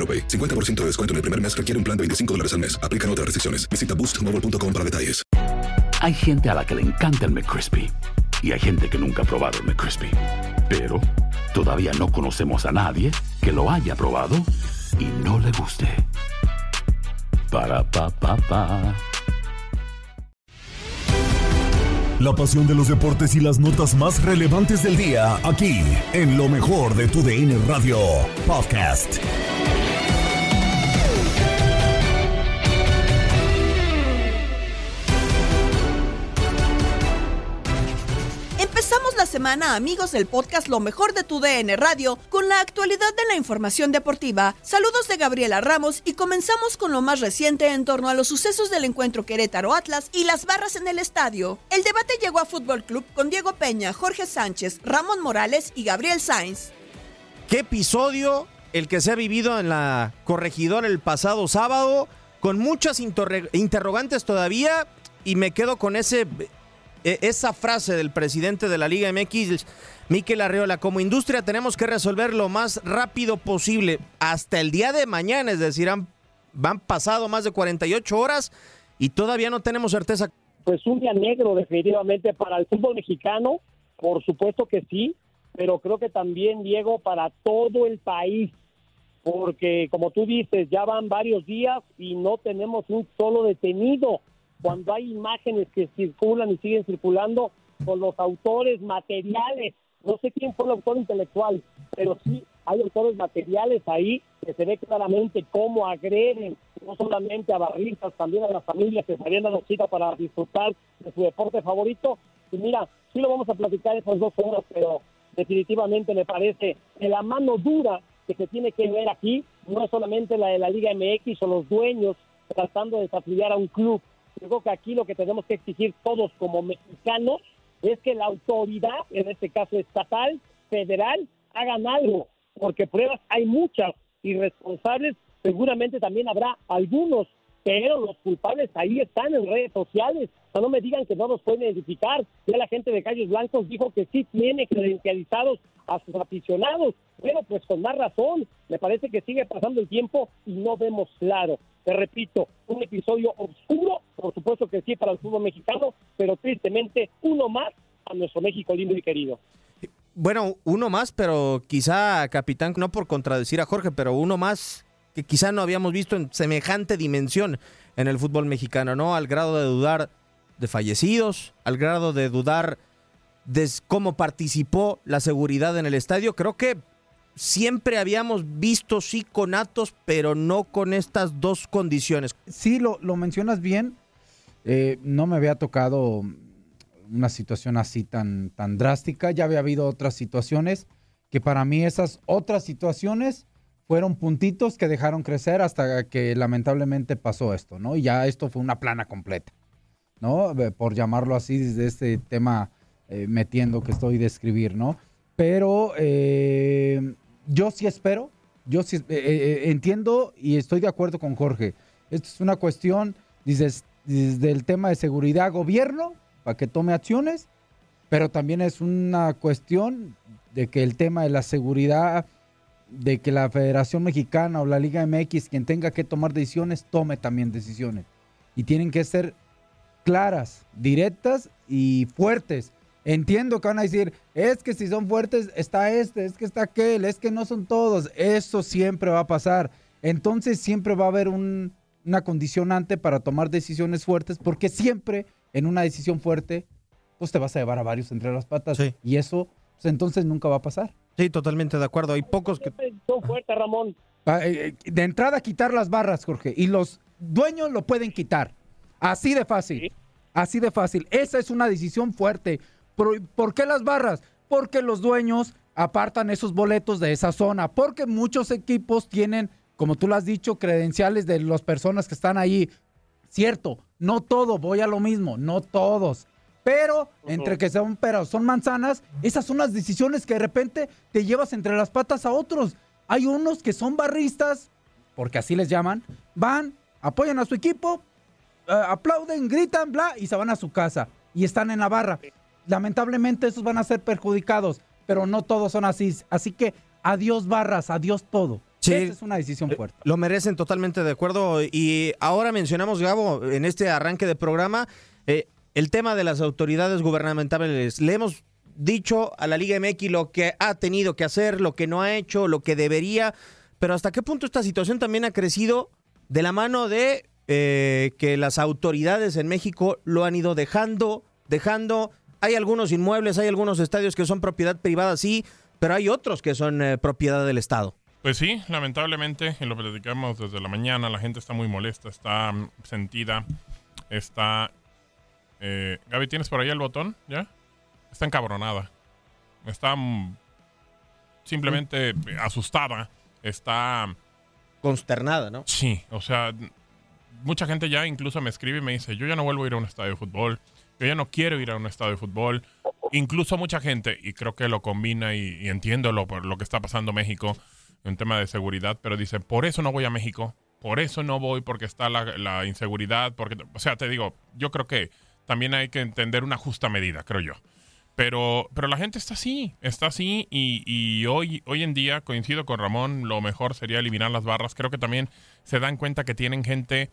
AroPay. 50% de descuento en el primer mes requiere un plan de 25 dólares al mes. Aplican otras restricciones. Visita boostmobile.com para detalles. Hay gente a la que le encanta el McCrispy y hay gente que nunca ha probado el McCrispy. Pero todavía no conocemos a nadie que lo haya probado y no le guste. Para pa pa pa. La pasión de los deportes y las notas más relevantes del día, aquí, en lo mejor de tu DN Radio Podcast. Semana, amigos del podcast Lo mejor de tu DN Radio, con la actualidad de la información deportiva. Saludos de Gabriela Ramos y comenzamos con lo más reciente en torno a los sucesos del encuentro Querétaro Atlas y las barras en el estadio. El debate llegó a Fútbol Club con Diego Peña, Jorge Sánchez, Ramón Morales y Gabriel Sainz. ¿Qué episodio el que se ha vivido en la corregidora el pasado sábado? Con muchas interrogantes todavía y me quedo con ese esa frase del presidente de la Liga MX, Miquel Arreola, como industria tenemos que resolver lo más rápido posible hasta el día de mañana, es decir, han, van pasado más de 48 horas y todavía no tenemos certeza. Pues un día negro definitivamente para el fútbol mexicano, por supuesto que sí, pero creo que también, Diego, para todo el país, porque como tú dices, ya van varios días y no tenemos un solo detenido cuando hay imágenes que circulan y siguen circulando con los autores materiales. No sé quién fue el autor intelectual, pero sí hay autores materiales ahí que se ve claramente cómo agreden no solamente a barristas, también a las familias que se habían dado cita para disfrutar de su deporte favorito. Y mira, sí lo vamos a platicar esas dos horas, pero definitivamente me parece que la mano dura que se tiene que ver aquí no es solamente la de la Liga MX o los dueños tratando de desafiliar a un club, yo creo que aquí lo que tenemos que exigir todos como mexicanos es que la autoridad, en este caso estatal, federal, hagan algo, porque pruebas hay muchas y responsables seguramente también habrá algunos, pero los culpables ahí están en redes sociales. no me digan que no los pueden identificar. Ya la gente de Calles Blancos dijo que sí tiene credencializados a sus aficionados. Pero pues con más razón, me parece que sigue pasando el tiempo y no vemos claro. Te repito, un episodio oscuro, por supuesto que sí para el fútbol mexicano, pero tristemente uno más a nuestro México lindo y querido. Bueno, uno más, pero quizá, capitán, no por contradecir a Jorge, pero uno más que quizá no habíamos visto en semejante dimensión en el fútbol mexicano, ¿no? Al grado de dudar de fallecidos, al grado de dudar de cómo participó la seguridad en el estadio. Creo que siempre habíamos visto sí conatos, pero no con estas dos condiciones. Sí, lo, lo mencionas bien. Eh, no me había tocado una situación así tan, tan drástica. Ya había habido otras situaciones que para mí esas otras situaciones fueron puntitos que dejaron crecer hasta que lamentablemente pasó esto, ¿no? Y ya esto fue una plana completa, ¿no? Por llamarlo así, desde este tema eh, metiendo que estoy de escribir, ¿no? Pero eh, yo sí espero, yo sí entiendo y estoy de acuerdo con Jorge. Esto es una cuestión, dices, desde el tema de seguridad gobierno para que tome acciones, pero también es una cuestión de que el tema de la seguridad, de que la Federación Mexicana o la Liga MX, quien tenga que tomar decisiones, tome también decisiones. Y tienen que ser claras, directas y fuertes. Entiendo que van a decir, es que si son fuertes, está este, es que está aquel, es que no son todos. Eso siempre va a pasar. Entonces siempre va a haber un, una condicionante para tomar decisiones fuertes, porque siempre en una decisión fuerte, pues te vas a llevar a varios entre las patas. Y eso, pues entonces nunca va a pasar. Sí, totalmente de acuerdo. Hay pocos que... Son fuertes, Ramón. Ah, eh, eh, De entrada, quitar las barras, Jorge. Y los dueños lo pueden quitar. Así de fácil. Así de fácil. Esa es una decisión fuerte. ¿Por, por qué las barras? Porque los dueños apartan esos boletos de esa zona. Porque muchos equipos tienen, como tú lo has dicho, credenciales de las personas que están ahí. Cierto, no todo, voy a lo mismo, no todos. Pero entre que son peras, son manzanas, esas son las decisiones que de repente te llevas entre las patas a otros. Hay unos que son barristas, porque así les llaman, van, apoyan a su equipo, eh, aplauden, gritan, bla, y se van a su casa y están en la barra. Lamentablemente esos van a ser perjudicados, pero no todos son así. Así que adiós barras, adiós todo. Sí. Esa es una decisión fuerte. Lo merecen totalmente de acuerdo. Y ahora mencionamos, Gabo, en este arranque de programa, eh, el tema de las autoridades gubernamentales. Le hemos dicho a la Liga MX lo que ha tenido que hacer, lo que no ha hecho, lo que debería, pero hasta qué punto esta situación también ha crecido de la mano de eh, que las autoridades en México lo han ido dejando, dejando. Hay algunos inmuebles, hay algunos estadios que son propiedad privada, sí, pero hay otros que son eh, propiedad del Estado. Pues sí, lamentablemente, y lo platicamos desde la mañana, la gente está muy molesta, está mm, sentida, está... Eh, Gaby, ¿tienes por ahí el botón? ¿Ya? Está encabronada. Está mm, simplemente asustada. Está... Consternada, ¿no? Sí, o sea, mucha gente ya incluso me escribe y me dice, yo ya no vuelvo a ir a un estadio de fútbol, yo ya no quiero ir a un estadio de fútbol. Incluso mucha gente, y creo que lo combina y, y entiendo lo, por lo que está pasando México, en tema de seguridad, pero dice, por eso no voy a México, por eso no voy porque está la, la inseguridad, porque, o sea, te digo, yo creo que también hay que entender una justa medida, creo yo. Pero, pero la gente está así, está así y, y hoy, hoy en día, coincido con Ramón, lo mejor sería eliminar las barras. Creo que también se dan cuenta que tienen gente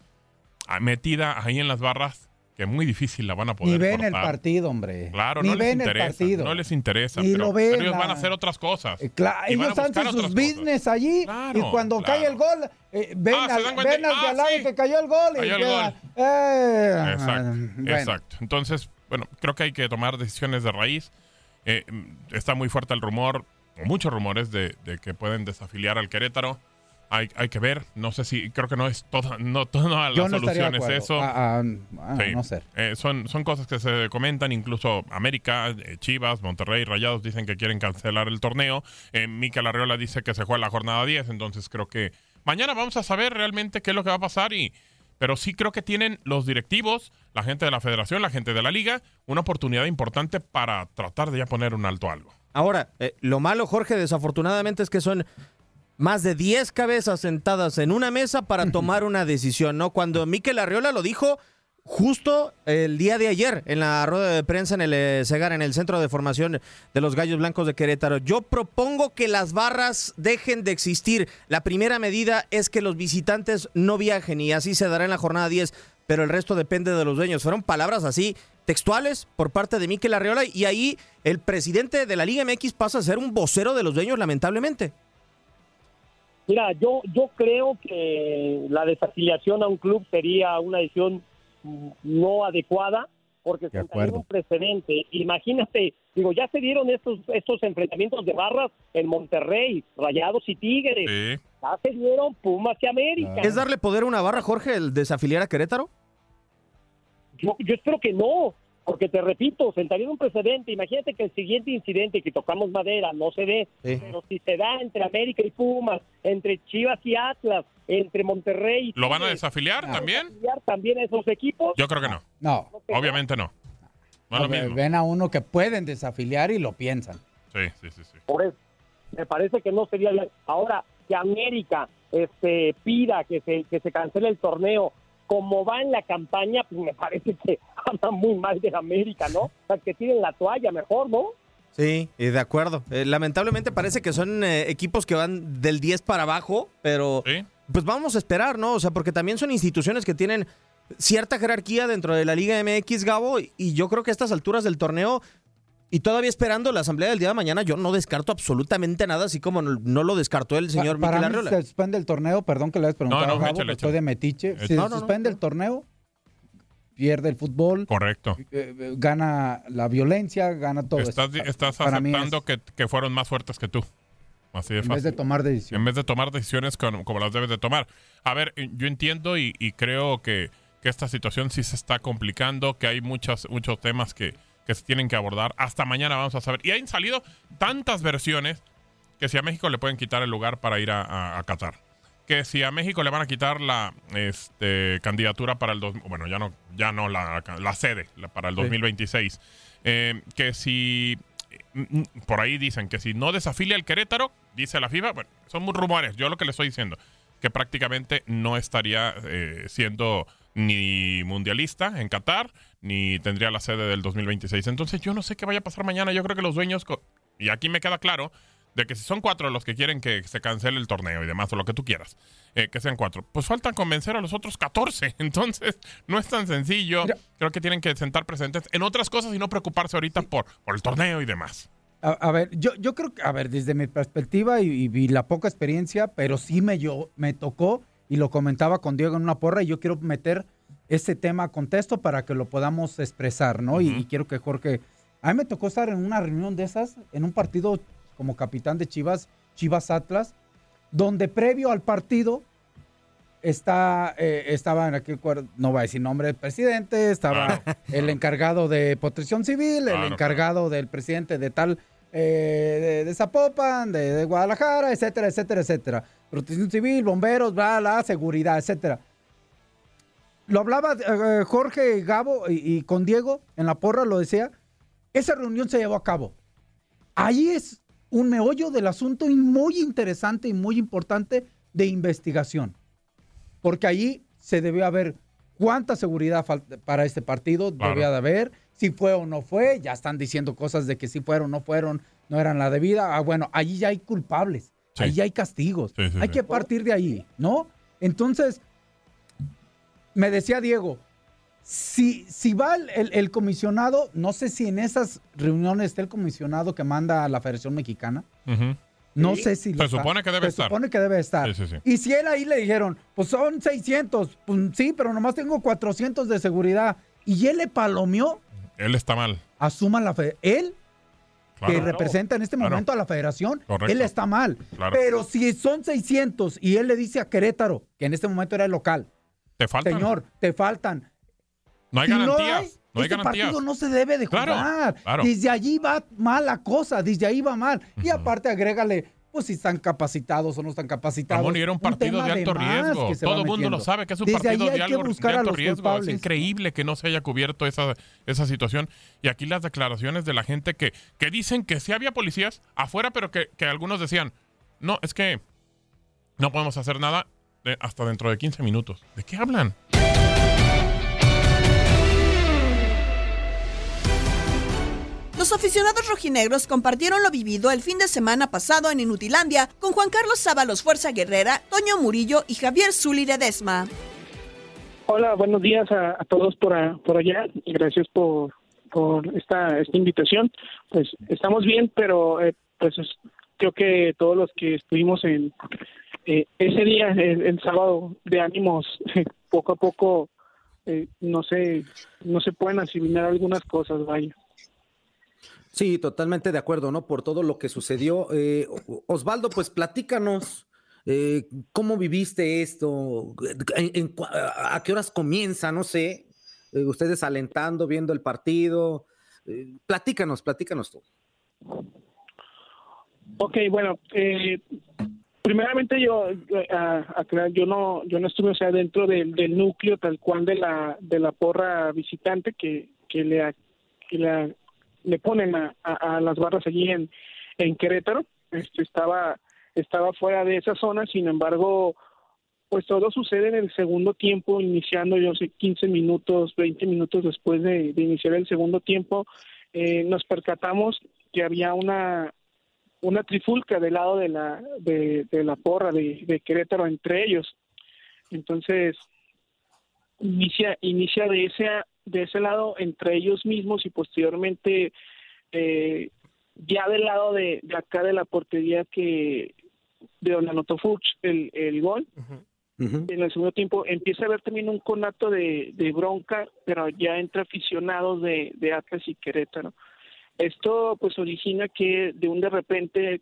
metida ahí en las barras que muy difícil la van a poder Ni ven el partido, hombre. Claro, Ni no les ven el partido. No les interesa. Ni pero, lo ven, pero ellos van a hacer otras cosas. Eh, Claro, ellos hacen sus cosas. business allí Claro, y cuando claro. cae el gol, eh, ven, Ah, al, ven al ah, de al lado sí. que cayó el gol y Cayó el queda, gol. eh, Exacto, bueno. exacto. Entonces, bueno, creo que hay que tomar decisiones de raíz. Mm, está muy fuerte el rumor, o muchos rumores de, de que pueden desafiliar al Querétaro. Hay, hay que ver, no sé si, creo que no es toda, no toda la Yo no solución es eso. Ah, ah, ah, Sí. no sé. Eh, son, son cosas que se comentan, incluso América, eh, Chivas, Monterrey, Rayados dicen que quieren cancelar el torneo. Eh, Mikel Arreola dice que se juega la jornada 10, entonces creo que mañana vamos a saber realmente qué es lo que va a pasar y pero sí creo que tienen los directivos, la gente de la federación, la gente de la liga, una oportunidad importante para tratar de ya poner un alto a algo. Ahora, eh, lo malo, Jorge, desafortunadamente es que son más de 10 cabezas sentadas en una mesa para tomar una decisión, ¿no? Cuando Mikel Arriola lo dijo justo el día de ayer en la rueda de prensa en el eh, Segar, en el centro de formación de los Gallos Blancos de Querétaro. Yo propongo que las barras dejen de existir. La primera medida es que los visitantes no viajen y así se dará en la jornada 10, pero el resto depende de los dueños. Fueron palabras así textuales por parte de Mikel Arriola y ahí el presidente de la Liga MX pasa a ser un vocero de los dueños, lamentablemente. Mira, yo, yo creo que la desafiliación a un club sería una decisión no adecuada porque se un precedente. Imagínate, digo, ya se dieron estos, estos enfrentamientos de barras en Monterrey, Rayados y Tigres. Ya se dieron Pumas y América. ¿Es darle poder a una barra, Jorge, el desafiliar a Querétaro? Yo, yo espero que no, porque te repito, sentaría un precedente. Imagínate que el siguiente incidente que tocamos madera no se dé, Sí. pero si se da entre América y Pumas, entre Chivas y Atlas, entre Monterrey y ¿Lo van a desafiliar ¿van a también? desafiliar también a esos equipos? Yo creo que no. No. Obviamente no. No mismo. Ven a uno que pueden desafiliar y lo piensan. Sí, sí, sí, sí. Por eso, me parece que no sería bien. Ahora, que América este, pida que se, que se cancele el torneo como va en la campaña, pues me parece que habla muy mal de América, ¿no? O sea, que tiren la toalla mejor, ¿no? Sí, de acuerdo. Eh, lamentablemente parece que son eh, equipos que van del 10 para abajo, pero pues vamos a esperar, ¿no? O sea, porque también son instituciones que tienen cierta jerarquía dentro de la Liga MX, Gabo, y yo creo que a estas alturas del torneo y todavía esperando la asamblea del día de mañana, yo no descarto absolutamente nada, así como no, lo descartó el señor Pa- Miquel para mí, Arriola. se suspende el torneo, perdón que le hayas preguntado No, no, a Gabo, échale, estoy de metiche. Si No, se no, no. suspende el torneo, pierde el fútbol, Correcto. eh, eh, gana la violencia, gana todo Estás, eso. estás Para aceptando que, que fueron más fuertes que tú. Así de En fácil. vez de tomar decisiones. En vez de tomar decisiones con- como las debes de tomar. A ver, eh, yo entiendo y, y creo que, que esta situación sí se está complicando, que hay muchos, muchos temas que, que se tienen que abordar. Hasta mañana vamos a saber. Y han salido tantas versiones que si a México le pueden quitar el lugar para ir a, a- a Qatar. Que si a México le van a quitar la este, candidatura para el... dos- bueno, ya no, ya no la, la sede la- para el Sí. 2026. Eh, que si... mm, mm, Por ahí dicen que si no desafilia el Querétaro, dice la FIFA, bueno, son muy rumores. Yo lo que le estoy diciendo, que prácticamente no estaría eh, siendo ni mundialista en Qatar, ni tendría la sede del 2026. Entonces yo no sé qué vaya a pasar mañana. Yo creo que los dueños, y aquí me queda claro, de que si son cuatro los que quieren que se cancele el torneo y demás, o lo que tú quieras, eh, que sean cuatro, pues faltan convencer a los otros 14. Entonces no es tan sencillo. Creo que tienen que sentar presentes en otras cosas y no preocuparse ahorita por, por el torneo y demás. A, a ver, yo, yo creo que, a ver, desde mi perspectiva y, y vi la poca experiencia, pero sí me, yo, me tocó y lo comentaba con Diego en una porra y yo quiero meter ese tema a contexto para que lo podamos expresar, ¿no? y, y quiero que Jorge, a mí me tocó estar en una reunión de esas, en un partido como capitán de Chivas, Chivas Atlas, donde previo al partido está, eh, estaba en aquel no voy a decir nombre del presidente, estaba el encargado de protección civil, el Claro, encargado del presidente de tal, eh, de, de Zapopan, de, de Guadalajara, etcétera, etcétera, etcétera. Protección civil, bomberos, bla, bla, seguridad, etcétera. Lo hablaba eh, Jorge Gabo y, y con Diego en la porra, lo decía. Esa reunión se llevó a cabo. Ahí es un meollo del asunto y muy interesante y muy importante de investigación. Porque allí se debió haber cuánta seguridad para este partido Claro. debía de haber, si fue o no fue. Ya están diciendo cosas de que si fueron o no fueron, no eran la debida. Ah, bueno, allí ya hay culpables, Sí. allí ya hay castigos. Sí, sí, hay que partir de ahí, ¿no? Entonces, me decía Diego, si, si va el, el- el comisionado, no sé si en esas reuniones está el comisionado que manda a la Federación Mexicana. No sé si lo Se está. supone que debe Se estar. supone que debe estar. Sí, sí, sí. Y si él ahí le dijeron, pues son 600, pues sí, pero nomás tengo 400 de seguridad. Y él le palomeó, Él está mal. asuma la fe. Él, que Claro. representa en este Claro. momento a la federación, Correcto. él está mal. Claro. Pero si son 600 y él le dice a Querétaro, que en este momento era el local, Te faltan. señor, te faltan. No hay Si garantías. No hay, este garantías. partido no se debe de jugar. claro. Desde allí va mal la cosa, desde ahí va mal. Y aparte agrégale, pues si están capacitados o no están capacitados. Ramón, y era un partido de alto riesgo. Todo el mundo lo sabe que es un Desde partido de, algo- de alto riesgo. Es increíble que no se haya cubierto esa, esa situación. Y aquí las declaraciones de la gente que, que dicen que sí había policías afuera, pero que, que algunos decían, no, es que no podemos hacer nada hasta dentro de 15 minutos. ¿De qué hablan? Los aficionados rojinegros compartieron lo vivido el fin de semana pasado en Inutilandia con Juan Carlos Sábalos Fuerza Guerrera, Toño Murillo y Javier Zuli Ledesma. Hola, buenos días a, a todos por, a- por allá. y Gracias por, por esta, esta invitación. Pues estamos bien, pero eh, pues es- creo que todos los que estuvimos en eh, ese día, el, el sábado, de ánimos, poco a poco, eh, no sé, no se pueden asimilar algunas cosas, vaya. Sí, totalmente de acuerdo, ¿no? Por todo lo que sucedió. Eh, Osvaldo, pues platícanos, eh, ¿cómo viviste esto? ¿En- en cua- ¿A qué horas comienza? No sé. Eh, ustedes alentando, viendo el partido. Eh, platícanos, platícanos tú. Ok, bueno, eh, primeramente yo eh, a- aclarar, yo no yo no estuve o sea dentro del, del núcleo tal cual de la de la porra visitante que que le a- que le ponen a, a- a las barras allí en en Querétaro. Este estaba estaba fuera de esa zona sin embargo pues todo sucede en el segundo tiempo, iniciando, yo sé, 15 minutos, 20 minutos después de, de iniciar el segundo tiempo, eh, nos percatamos que había una una trifulca del lado de la de, de la porra de, de Querétaro entre ellos. Entonces inicia inicia de ese de ese lado entre ellos mismos y posteriormente eh, ya del lado de, de acá de la portería que de donde anotó Fuchs el, el gol. En el segundo tiempo empieza a haber también un conato de, de bronca pero ya entre aficionados de, de Atlas y Querétaro esto pues origina que de un de repente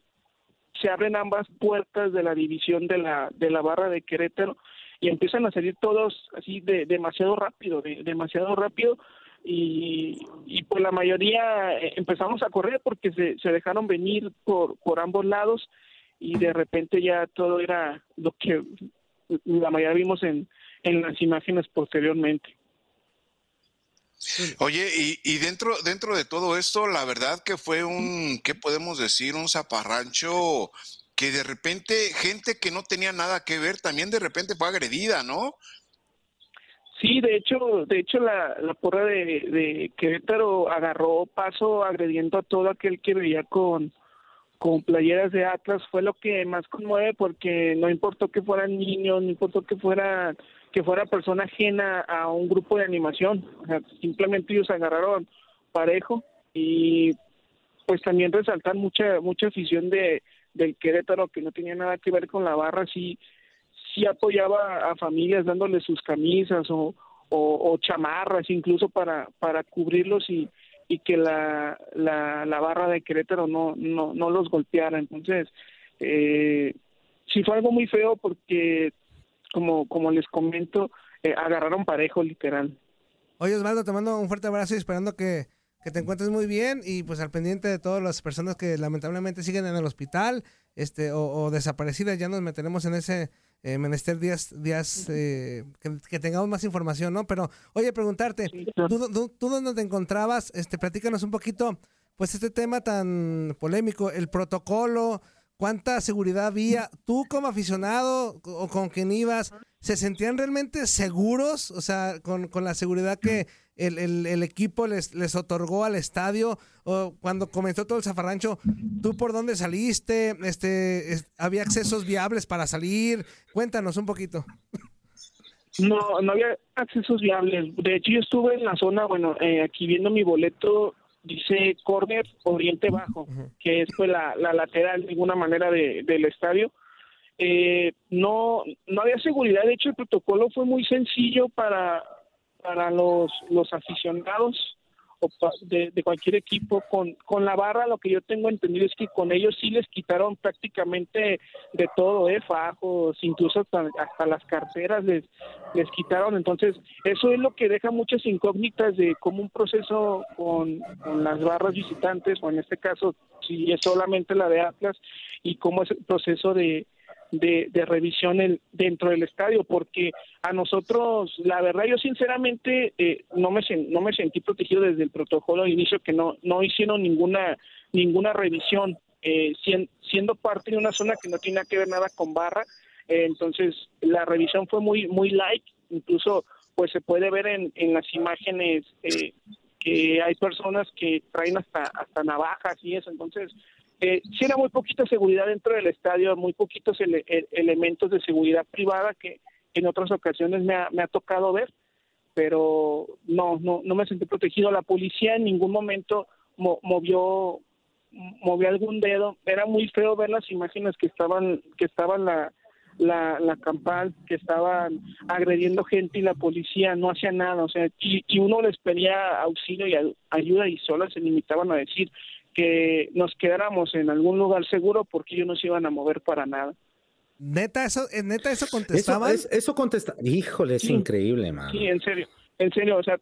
se abren ambas puertas de la división de la de la barra de Querétaro y empiezan a salir todos así de demasiado rápido, de, demasiado rápido y, y pues la mayoría eh, empezamos a correr porque se, se dejaron venir por, por ambos lados y de repente ya todo era lo que la mayoría vimos en, en las imágenes posteriormente. Oye, y, y, dentro, dentro de todo esto, la verdad que fue un, ¿qué podemos decir? Un zaparrancho que de repente gente que no tenía nada que ver también de repente fue agredida, ¿no? Sí, de hecho, de hecho la, la porra de, de Querétaro agarró paso agrediendo a todo aquel que veía con, con playeras de Atlas, fue lo que más conmueve porque no importó que fueran niños, no importó que fueran que fuera persona ajena a un grupo de animación, o sea, simplemente ellos agarraron parejo y pues también resaltar mucha mucha afición de del Querétaro que no tenía nada que ver con la barra, sí sí apoyaba a familias dándoles sus camisas o, o, chamarras incluso para para cubrirlos y y que la, la, la barra de Querétaro no, no, no los golpeara. Entonces, eh, sí fue algo muy feo porque como, como les comento, eh, agarraron parejo literal. Oye, Osvaldo, te mando un fuerte abrazo y esperando que, que te encuentres muy bien y pues al pendiente de todas las personas que lamentablemente siguen en el hospital este o, desaparecidas, ya nos meteremos en ese eh, menester días, días eh, que, tengamos más información, ¿no? Pero, oye, preguntarte, ¿tú, tú, tú dónde te encontrabas? Este, platícanos un poquito, pues este tema tan polémico, el protocolo, cuánta seguridad había. Tú como aficionado o con quien ibas, ¿se sentían realmente seguros? O sea, con, con la seguridad que el, el, equipo les, les otorgó al estadio. O cuando comenzó todo el zafarrancho, ¿tú por dónde saliste? Este, ¿Había accesos viables para salir? Cuéntanos un poquito. No, no había accesos viables. De hecho, yo estuve en la zona, bueno, eh, aquí viendo mi boleto, dice corner oriente bajo, que es pues la, la lateral de alguna manera de, del estadio. Eh, no, no había seguridad, de hecho el protocolo fue muy sencillo para, para los, los aficionados de, de, cualquier equipo con, con la barra lo que yo tengo entendido es que con ellos sí les quitaron prácticamente de todo, ¿eh? fajos, incluso hasta, hasta las carteras les, les quitaron, entonces eso es lo que deja muchas incógnitas de cómo un proceso con, con las barras visitantes, o en este caso si es solamente la de Atlas, y cómo es el proceso de, de, de revisión el, dentro del estadio, porque a nosotros, la verdad, yo sinceramente eh, no me no me sentí protegido desde el protocolo de inicio, que no no hicieron ninguna ninguna revisión, eh, siendo parte de una zona que no tiene que ver nada con barra, eh, entonces la revisión fue muy muy light, incluso pues se puede ver en, en las imágenes eh, que hay personas que traen hasta hasta navajas y eso, entonces eh, sí era muy poquita seguridad dentro del estadio, muy poquitos ele elementos de seguridad privada que en otras ocasiones me ha, me ha tocado ver, pero no, no, no me sentí protegido. La policía en ningún momento mo movió movió algún dedo. Era muy feo ver las imágenes que estaban que estaban la la, la campal, que estaban agrediendo gente y la policía no hacía nada, o sea, y, y uno les pedía auxilio y ayuda y solo se limitaban a decir que nos quedáramos en algún lugar seguro porque ellos no se iban a mover para nada. Neta, eso, eh, neta, eso contestaban. Eso, eso contesta. Híjole, es Sí. increíble, man. Sí, en serio, en serio, o sea,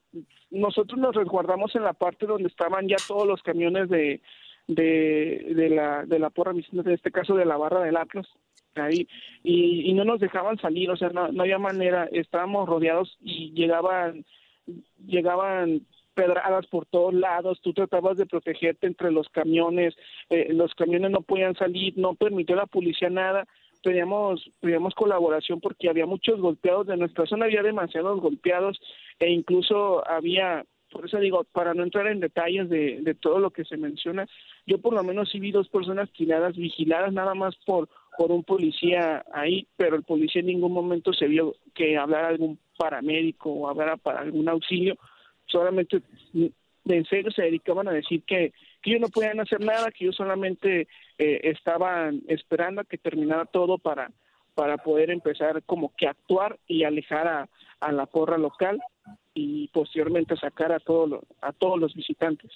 nosotros nos resguardamos en la parte donde estaban ya todos los camiones de de, de la de la porra en este caso de la barra del Atlas ahí y, y no nos dejaban salir, o sea, no, no había manera, estábamos rodeados y llegaban llegaban pedradas por todos lados, tú tratabas de protegerte entre los camiones, eh, los camiones no podían salir, no permitió la policía nada, pedíamos, pedíamos colaboración porque había muchos golpeados de nuestra zona, había demasiados golpeados e incluso había, por eso digo, para no entrar en detalles de, de todo lo que se menciona, yo por lo menos sí vi dos personas tiradas, vigiladas nada más por, por un policía ahí, pero el policía en ningún momento se vio que hablara algún paramédico o hablara para algún auxilio, solamente en serio se dedicaban a decir que, que ellos no podían hacer nada, que ellos solamente eh, estaban esperando a que terminara todo para, para poder empezar como que actuar y alejar a, a la porra local y posteriormente sacar a, todo lo- a todos los visitantes.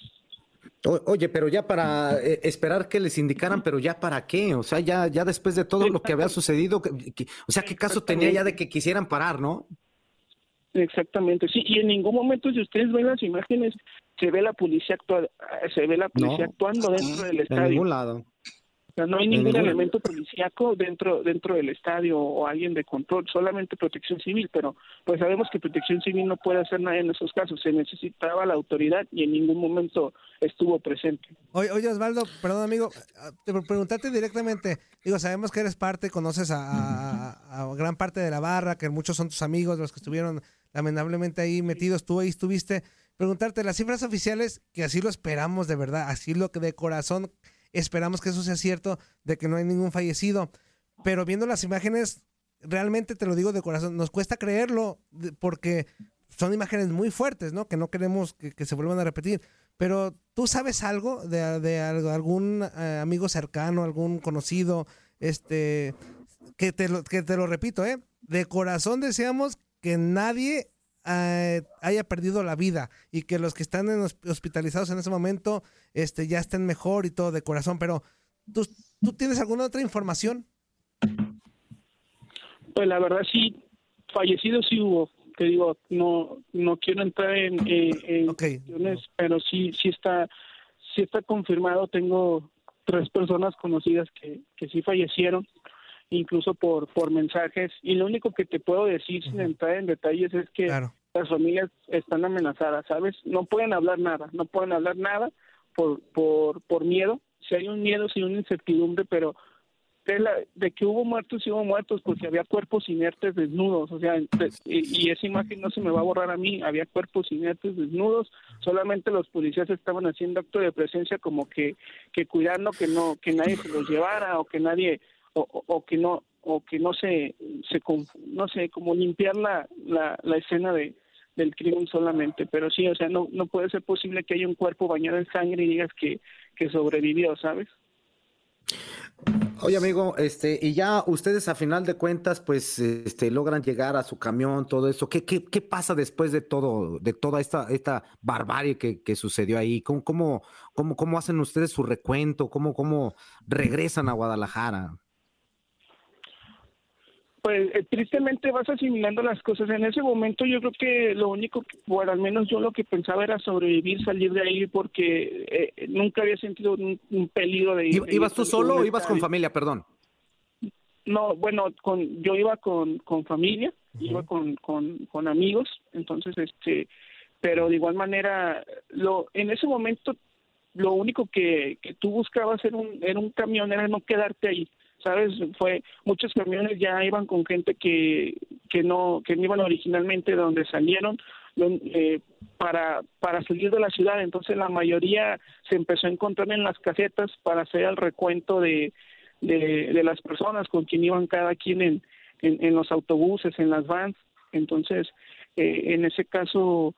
O- Oye, pero ya para eh, esperar que les indicaran, pero ya para qué, o sea, ya, ya después de todo lo que había sucedido, que- que- o sea, ¿qué caso tenía ya de que quisieran parar, no? Exactamente, sí, y en ningún momento si ustedes ven las imágenes se ve la policía actua- se ve la policía No. actuando dentro del En estadio. ningún lado. O sea, no hay ningún ningún- elemento policíaco dentro dentro del estadio o alguien de control, solamente protección civil, pero pues sabemos que protección civil no puede hacer nada en esos casos, se necesitaba la autoridad y en ningún momento estuvo presente. Oye, oye, Osvaldo, perdón amigo, te pre- preguntarte directamente, digo, sabemos que eres parte, conoces a, a- a gran parte de la barra, que muchos son tus amigos, los que estuvieron lamentablemente ahí metidos, tú ahí estuviste, preguntarte las cifras oficiales, que así lo esperamos de verdad, así lo que de corazón esperamos que eso sea cierto, de que no hay ningún fallecido, pero viendo las imágenes, realmente te lo digo de corazón, nos cuesta creerlo, porque son imágenes muy fuertes, ¿no? Que no queremos que, que se vuelvan a repetir. Pero tú sabes algo de, de algún eh, amigo cercano, algún conocido, este, que te, lo, que te lo repito, ¿eh? De corazón deseamos que nadie eh, haya perdido la vida y que los que están en hosp- hospitalizados en ese momento este, ya estén mejor y todo de corazón. Pero, ¿tú, ¿tú tienes alguna otra información? Pues la verdad sí, fallecidos sí hubo. Te digo, no no quiero entrar en, en- en cuestiones, pero sí sí está sí está confirmado. Tengo tres personas conocidas que, que sí fallecieron, incluso por por mensajes. Y lo único que te puedo decir sin entrar en detalles es que las familias están amenazadas, ¿sabes? No pueden hablar nada, no pueden hablar nada por por por miedo. Si hay un miedo, si hay una incertidumbre, pero de, la- de que hubo muertos y hubo muertos porque había cuerpos inertes desnudos, o sea, de- y, y esa imagen no se me va a borrar a mí, había cuerpos inertes desnudos, solamente los policías estaban haciendo acto de presencia como que, que cuidando que no que nadie se los llevara o que nadie o, que no o que no se se no sé como limpiar la, la, la escena de del crimen solamente, pero sí, o sea, no no puede ser posible que haya un cuerpo bañado en sangre y digas que que sobrevivió, ¿sabes? Oye, amigo, este, y ya ustedes a final de cuentas, pues, este, logran llegar a su camión, todo eso. ¿Qué, qué, qué pasa después de todo, de toda esta, esta barbarie que, que sucedió ahí? ¿Cómo, cómo, cómo, cómo hacen ustedes su recuento? ¿Cómo, cómo regresan a Guadalajara? Pues eh, tristemente vas asimilando las cosas. En ese momento yo creo que lo único, que, bueno, al menos yo lo que pensaba era sobrevivir, salir de ahí, porque eh, nunca había sentido un, un peligro de ir. ¿I- de ¿Ibas tú solo o ibas con familia? Perdón. No, bueno, con, yo iba con, con familia, iba con, con, con amigos, entonces, este, pero de igual manera, lo, en ese momento, lo único que, que tú buscabas era un, era un camión, era no quedarte ahí, ¿sabes? Fue, muchos camiones ya iban con gente que, que no, que no iban originalmente de donde salieron, eh, para, para salir de la ciudad, entonces la mayoría se empezó a encontrar en las casetas para hacer el recuento de, de, las personas con quien iban cada quien en, en, en los autobuses, en las vans. Entonces, eh, en ese caso,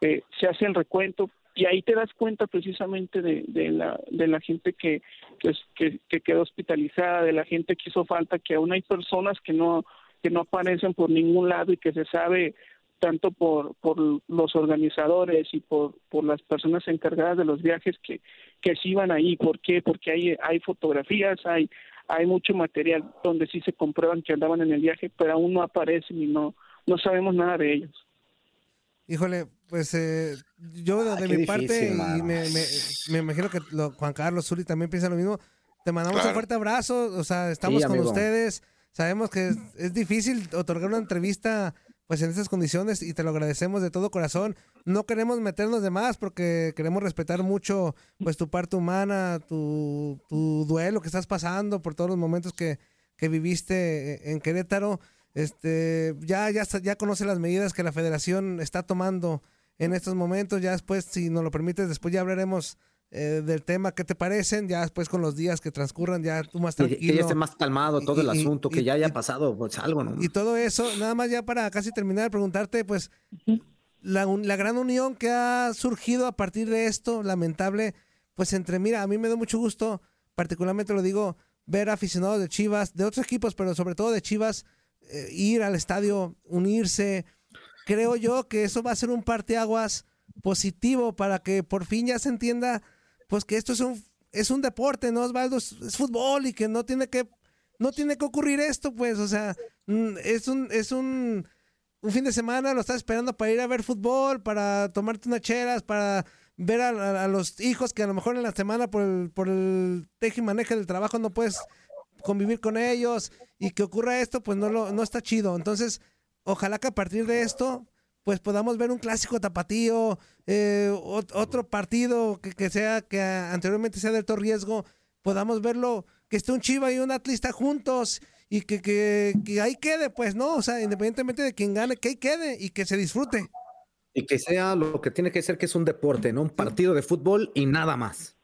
eh, se hace el recuento y ahí te das cuenta precisamente de, la, de la gente que, que, que quedó hospitalizada, de la gente que hizo falta, que aún hay personas que no, que no aparecen por ningún lado y que se sabe tanto por, por los organizadores y por, por las personas encargadas de los viajes que, que sí iban ahí. ¿Por qué? Porque hay, hay fotografías, hay, hay mucho material donde sí se comprueban que andaban en el viaje, pero aún no aparecen y no, no sabemos nada de ellos. Híjole, pues eh, yo de, de qué mi parte, y me, me- me imagino que lo- Juan Carlos Zuli también piensa lo mismo, te mandamos un fuerte abrazo, o sea, estamos Sí, con amigo. ustedes, sabemos que es, es difícil otorgar una entrevista pues en estas condiciones y te lo agradecemos de todo corazón. No queremos meternos de más porque queremos respetar mucho pues tu parte humana, tu, tu duelo que estás pasando por todos los momentos que, que viviste en Querétaro. Este, ya, ya, ya conoce las medidas que la federación está tomando en estos momentos. Ya después, si nos lo permites, después ya hablaremos eh, del tema, ¿qué te parecen? Ya después con los días que transcurran, ya tú más tranquilo. Que, ya esté más calmado todo el asunto, que ya haya pasado pues, algo, ¿no? Y todo eso, nada más ya para casi terminar, preguntarte, pues, la, la gran unión que ha surgido a partir de esto, lamentable, pues entre, mira, a mí me da mucho gusto, particularmente lo digo, ver aficionados de Chivas, de otros equipos, pero sobre todo de Chivas, eh, ir al estadio, unirse. Creo yo que eso va a ser un parteaguas positivo para que por fin ya se entienda pues que esto es un, es un deporte, ¿no, Osvaldo? Es, fútbol y que no tiene que, no tiene que ocurrir esto, pues, o sea, mm, es un, es un, un fin de semana, lo estás esperando para ir a ver fútbol, para tomarte unas cheras, para ver a, los hijos que a lo mejor en la semana por el, por el teje y maneje del trabajo no puedes convivir con ellos y que ocurra esto, pues no, lo, no está chido. Entonces, ojalá que a partir de esto pues podamos ver un clásico tapatío, eh, otro partido que, sea, que anteriormente sea de alto riesgo, podamos verlo, que esté un Chiva y un Atlista juntos y que, que, ahí quede, pues, ¿no? O sea, independientemente de quién gane, que ahí quede y que se disfrute. Y que sea lo que tiene que ser, que es un deporte, ¿no? Un partido de fútbol y nada más.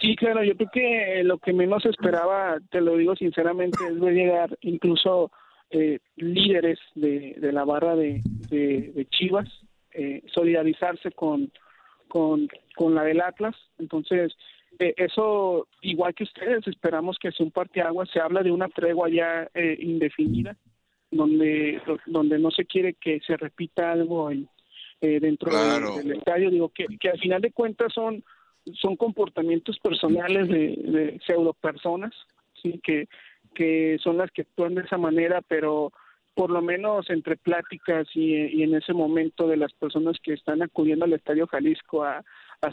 Sí, claro, yo creo que lo que menos esperaba, te lo digo sinceramente, es ver llegar incluso eh, líderes de, de, la barra de, de, Chivas, eh, solidarizarse con, con, con, la del Atlas. Entonces, eh, eso, igual que ustedes, esperamos que sea un parteaguas. Se habla de una tregua ya eh, indefinida, donde, donde no se quiere que se repita algo en, dentro del, estadio. Digo, que, que al final de cuentas son son comportamientos personales de, de pseudo personas, sí que que son las que actúan de esa manera, pero por lo menos entre pláticas y, en ese momento de las personas que están acudiendo al Estadio Jalisco a,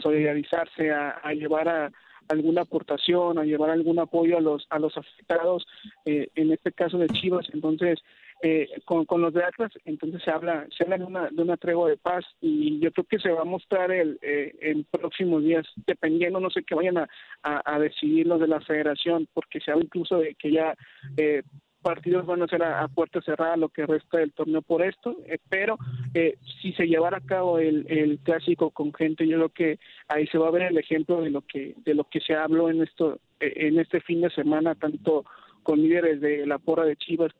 solidarizarse, a, llevar a, alguna aportación, a llevar algún apoyo a los a los afectados, eh, en este caso de Chivas. Entonces, eh, con, con, los de Atlas, entonces se habla, se habla de una, de una tregua de paz y yo creo que se va a mostrar el, eh, en próximos días, dependiendo, no sé qué vayan a, a, decidir los de la federación, porque se habla incluso de que ya eh, partidos van a ser a, puerta cerrada lo que resta del torneo por esto, eh, pero eh, si se llevara a cabo el, el, clásico con gente, yo creo que ahí se va a ver el ejemplo de lo que de lo que se habló en esto en este fin de semana tanto con líderes de la porra de Chivas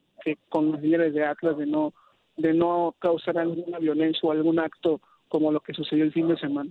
con los líderes de Atlas de no de no causar alguna violencia o algún acto como lo que sucedió el fin de semana.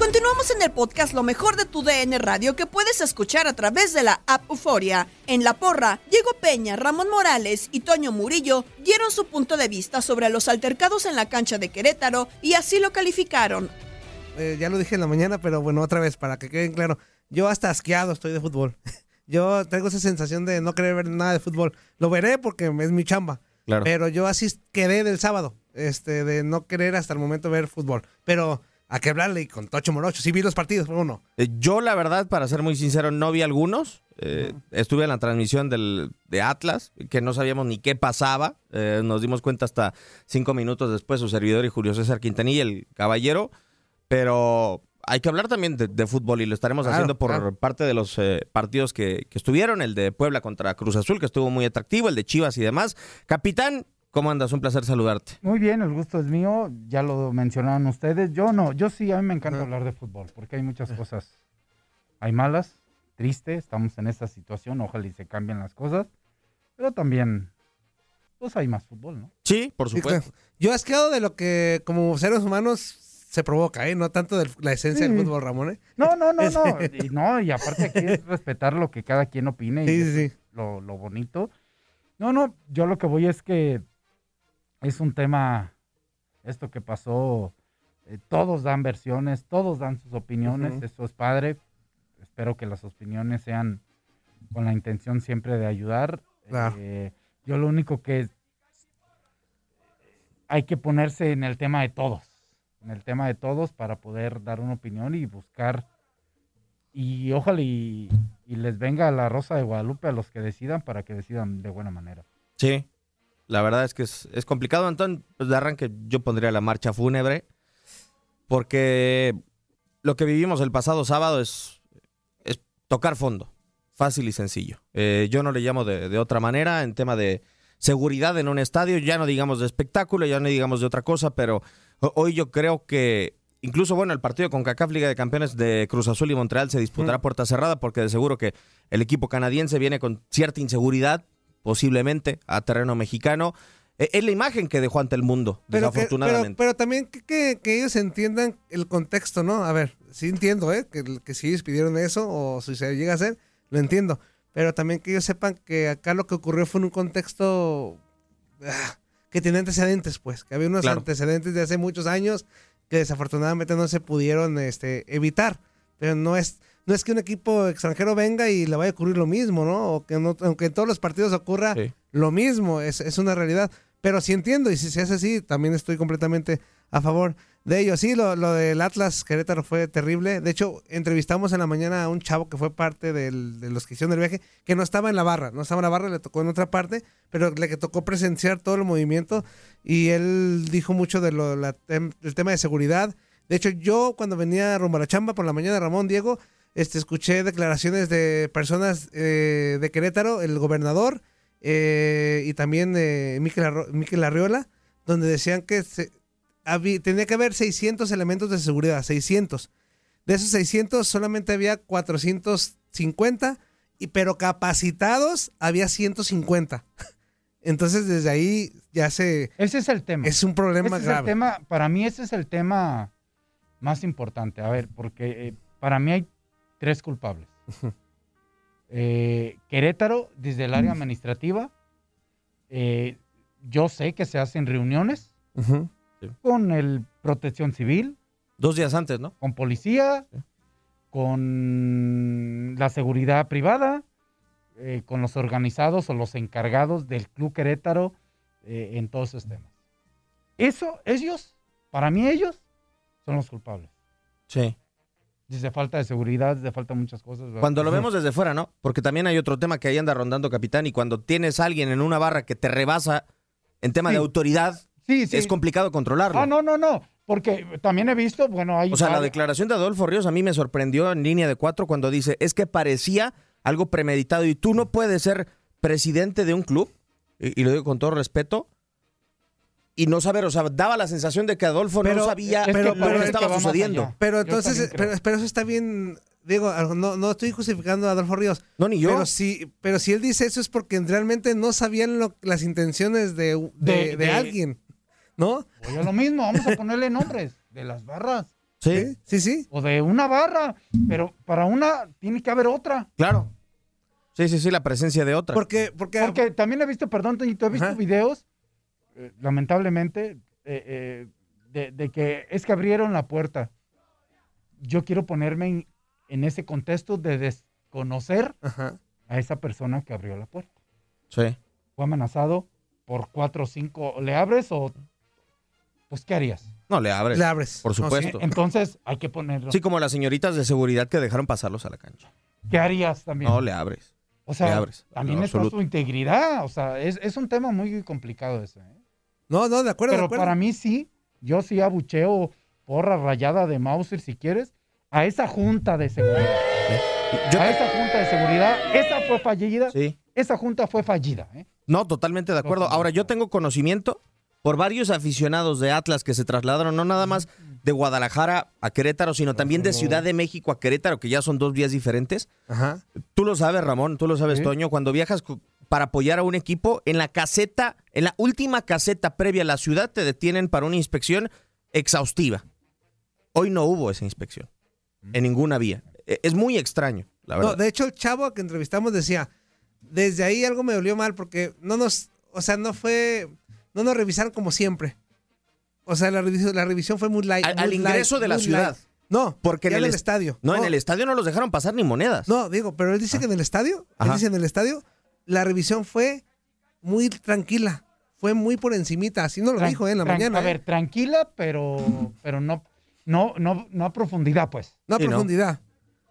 Continuamos en el podcast Lo mejor de tu DN Radio que puedes escuchar a través de la app Euforia. En La Porra, Diego Peña, Ramón Morales y Toño Murillo dieron su punto de vista sobre los altercados en la cancha de Querétaro y así lo calificaron. Eh, ya lo dije en la mañana, pero bueno, otra vez, para que queden claro. Yo hasta asqueado estoy de fútbol. Yo tengo esa sensación de no querer ver nada de fútbol. Lo veré porque es mi chamba. Claro. Pero yo así quedé del sábado, este, de no querer hasta el momento ver fútbol. Pero a que hablarle con Tocho Morocho. Sí vi los partidos, pero uno. Eh, yo, la verdad, para ser muy sincero, no vi algunos. Eh, estuve en la transmisión del, de Atlas, que no sabíamos ni qué pasaba. Eh, nos dimos cuenta hasta cinco minutos después, su servidor y Julio César Quintanilla, el caballero. Pero hay que hablar también de, fútbol y lo estaremos haciendo por parte de los partidos que, que estuvieron. El de Puebla contra Cruz Azul, que estuvo muy atractivo, el de Chivas y demás. Capitán, ¿Cómo andas? Un placer saludarte. Muy bien, el gusto es mío. Ya lo mencionaron ustedes. Yo no, yo sí, a mí me encanta hablar de fútbol porque hay muchas cosas. Hay malas, triste, estamos en esta situación, ojalá y se cambien las cosas. Pero también, pues hay más fútbol, ¿no? Sí, por supuesto. Yo he asqueado de lo que como seres humanos se provoca, ¿eh? No tanto de la esencia del Sí. fútbol, Ramón, ¿eh? No, no, no, no. Y, no, y aparte aquí es respetar lo que cada quien opine y Sí, sí, Lo, lo bonito. No, no, yo lo que voy es que es un tema, esto que pasó, eh, todos dan versiones, todos dan sus opiniones, eso es padre. Espero que las opiniones sean con la intención siempre de ayudar. Claro. Eh, yo lo único que hay que ponerse en el tema de todos, en el tema de todos para poder dar una opinión y buscar y ojalá y, y les venga la rosa de Guadalupe a los que decidan para que decidan de buena manera. Sí, la verdad es que es, es complicado. Entonces, pues de arranque yo pondría la marcha fúnebre, porque lo que vivimos el pasado sábado es, es tocar fondo, fácil y sencillo. Eh, yo no le llamo de, de otra manera en tema de seguridad en un estadio, ya no digamos de espectáculo, ya no digamos de otra cosa, pero ho- hoy yo creo que incluso, bueno, el partido con CACAF Liga de Campeones de Cruz Azul y Montreal se disputará a puerta cerrada porque de seguro que el equipo canadiense viene con cierta inseguridad, posiblemente, a terreno mexicano. Eh, Es la imagen que dejó ante el mundo, Pero, que- pero, desafortunadamente. pero también que, que- que ellos entiendan el contexto, ¿no? A ver, sí entiendo, ¿eh? Que, que si ellos pidieron eso o si se llega a hacer, lo entiendo. Pero también que ellos sepan que acá lo que ocurrió fue en un contexto ah, que tiene antecedentes, pues. Que había unos Claro. antecedentes de hace muchos años que desafortunadamente no se pudieron este, evitar. Pero no es, no es que un equipo extranjero venga y le vaya a ocurrir lo mismo, ¿no? O que no- aunque en todos los partidos ocurra Sí. lo mismo, es, es una realidad. Pero sí entiendo, y si se hace así, también estoy completamente a favor de ello. Sí, lo, lo del Atlas Querétaro fue terrible. De hecho, entrevistamos en la mañana a un chavo que fue parte del- de los que hicieron el viaje, que no estaba en la barra, no estaba en la barra, le tocó en otra parte, pero le que tocó presenciar todo el movimiento y él dijo mucho de del tema de seguridad. De hecho, yo cuando venía rumbo a la chamba por la mañana, Ramón, Diego, este, escuché declaraciones de personas eh, de Querétaro, el gobernador eh, y también de Miquel, Arro- Miquel Arriola, donde decían que se- habí- tenía que haber 600 elementos de seguridad, 600. De esos 600 solamente había 450, y, pero capacitados había 150. Entonces desde ahí ya se... Ese es el tema. Es un problema Ese es el grave. tema, para mí ese es el tema más importante. A ver, porque eh, para mí hay tres culpables. Eh, Querétaro, desde el área administrativa, eh, yo sé que se hacen reuniones con el Protección Civil, Dos días antes, ¿no? con policía, con la seguridad privada, eh, con los organizados o los encargados del Club Querétaro eh, en todos esos temas. Eso, ellos, para mí ellos, son los culpables. Sí. Desde falta de seguridad, desde falta de muchas cosas. ¿verdad? Cuando lo vemos desde fuera, ¿no? Porque también hay otro tema que ahí anda rondando, capitán, y cuando tienes a alguien en una barra que te rebasa en tema Sí. de autoridad, Sí, sí. es complicado controlarlo. Ah, no, no, no. Porque también he visto, bueno, hay. O sea, la declaración de Adolfo Ríos a mí me sorprendió en línea de cuatro cuando dice, es que parecía algo premeditado y tú no puedes ser presidente de un club, y, y lo digo con todo respeto, y no saber, o sea, daba la sensación de que Adolfo no sabía es que que que estaba sucediendo. Pero entonces, pero, pero eso está bien, Diego, no, no estoy justificando a Adolfo Ríos. No, ni yo. Pero si, pero si él dice eso es porque realmente no sabían lo- las intenciones de, de, De- de de- alguien, ¿no? Oye, lo mismo, vamos a ponerle nombres de las barras. Sí, sí, sí. O de una barra, pero para una tiene que haber otra. Claro. Sí, sí, sí, la presencia de otra. Porque, porque, Porque también he visto, perdón, Toñito, he visto Ajá. videos, eh, lamentablemente, eh, eh, de, de que es que abrieron la puerta. Yo quiero ponerme en, en ese contexto de desconocer Ajá. a esa persona que abrió la puerta. Sí. Fue amenazado por cuatro o cinco. ¿Le abres o pues qué harías? No, le abres. Le abres. Por No, sí. supuesto. Entonces hay que ponerlo. Sí, como las señoritas de seguridad que dejaron pasarlos a la cancha. ¿Qué harías también? No, le abres. O sea, le abres. también No, es por absoluto. su integridad. O sea, es, es un tema muy complicado ese. ¿eh? No, no, de acuerdo, de Pero acuerdo. para mí sí, yo sí abucheo porra rayada de Mauser si quieres, a esa junta de seguridad. Yo- a esa junta de seguridad, esa fue fallida. Sí. Esa junta fue fallida. ¿eh? No, totalmente de acuerdo. Ahora, yo tengo conocimiento por varios aficionados de Atlas que se trasladaron, no nada más de Guadalajara a Querétaro, sino también de Ciudad de México a Querétaro, que ya son dos vías diferentes. Ajá. Tú lo sabes, Ramón, tú lo sabes, Sí. Toño, cuando viajas para apoyar a un equipo, en la caseta, en la última caseta previa a la ciudad, te detienen para una inspección exhaustiva. Hoy no hubo esa inspección. En ninguna vía. E- Es muy extraño, la verdad. No, de hecho, el chavo que entrevistamos decía, desde ahí algo me dolió mal porque no nos, o sea, no fue, no nos revisaron como siempre. O sea, la revisión, la revisión fue muy light. Al- muy al ingreso light, de la ciudad. light. No, Porque en el, est- estadio. No, en el estadio no los dejaron pasar ni monedas. No, digo, pero él dice que en el estadio, él Ajá. dice en el estadio, la revisión fue muy tranquila, fue muy por encimita, así nos lo Tran- dijo eh, en la mañana. A eh. ver, tranquila, pero, pero no, no, no, no a profundidad, pues. No a Sí, no. profundidad.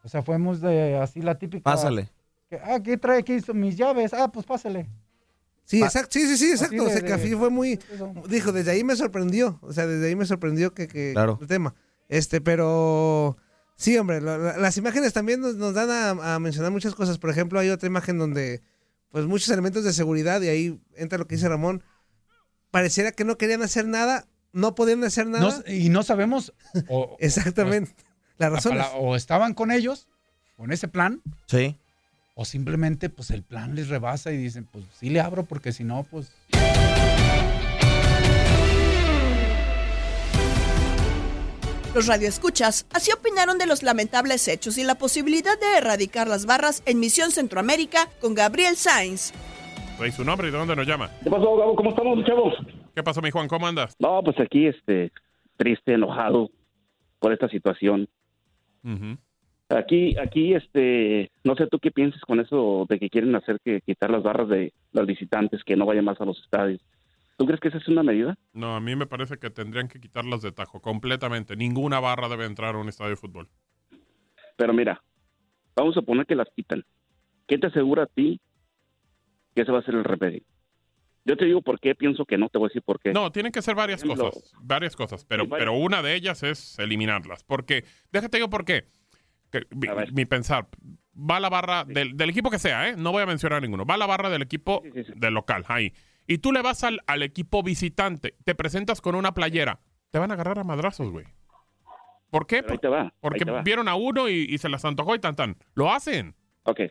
O sea, fuimos de así la típica. Pásale. que, ah, aquí trae aquí mis llaves. Ah, pues pásale. Sí, exacto, sí, sí, sí, exacto. o de- sea, que de- así fue muy, eso. dijo, desde ahí me sorprendió, o sea, desde ahí me sorprendió que, que Claro. el tema. Este, pero sí, hombre, la- la- las imágenes también nos, nos dan a, a mencionar muchas cosas. Por ejemplo, hay otra imagen donde, pues, muchos elementos de seguridad, y ahí entra lo que dice Ramón, pareciera que no querían hacer nada, no podían hacer nada. No- y no sabemos. o- Exactamente. Las la razones. pala- o estaban con ellos, con ese plan, Sí. o simplemente, pues el plan les rebasa y dicen, pues sí le abro, porque si no, pues. Los radioescuchas así opinaron de los lamentables hechos y la posibilidad de erradicar las barras en Misión Centroamérica con Gabriel Sainz. Rey, su nombre y de dónde nos llama. ¿Qué pasó, Gabo? ¿Cómo estamos, chavos? ¿Qué pasó, mi Juan? ¿Cómo andas? No, pues aquí, este, triste, enojado por esta situación. Aquí, aquí, este, no sé tú qué piensas con eso de que quieren hacer que quitar las barras de los visitantes, que no vayan más a los estadios. ¿Tú crees que esa es una medida? No, a mí me parece que tendrían que quitarlas de tajo completamente. Ninguna barra debe entrar a un estadio de fútbol. Pero mira, vamos a poner que las quitan. ¿Qué te asegura a ti que ese va a ser el remedio? Yo te digo por qué pienso que no, te voy a decir por qué. No, tienen que ser varias ejemplo, cosas. Varias cosas. Pero, varias. pero una de ellas es eliminarlas. Porque, déjate digo por qué. Que mi, mi pensar, va la barra del, del equipo que sea, ¿eh? No voy a mencionar ninguno. Va la barra del equipo del local, ahí. Y tú le vas al, al equipo visitante, te presentas con una playera. Te van a agarrar a madrazos, güey. ¿Por qué? Te va, Porque vieron a uno y, y se las antojó y tan tan. Lo hacen. Ok,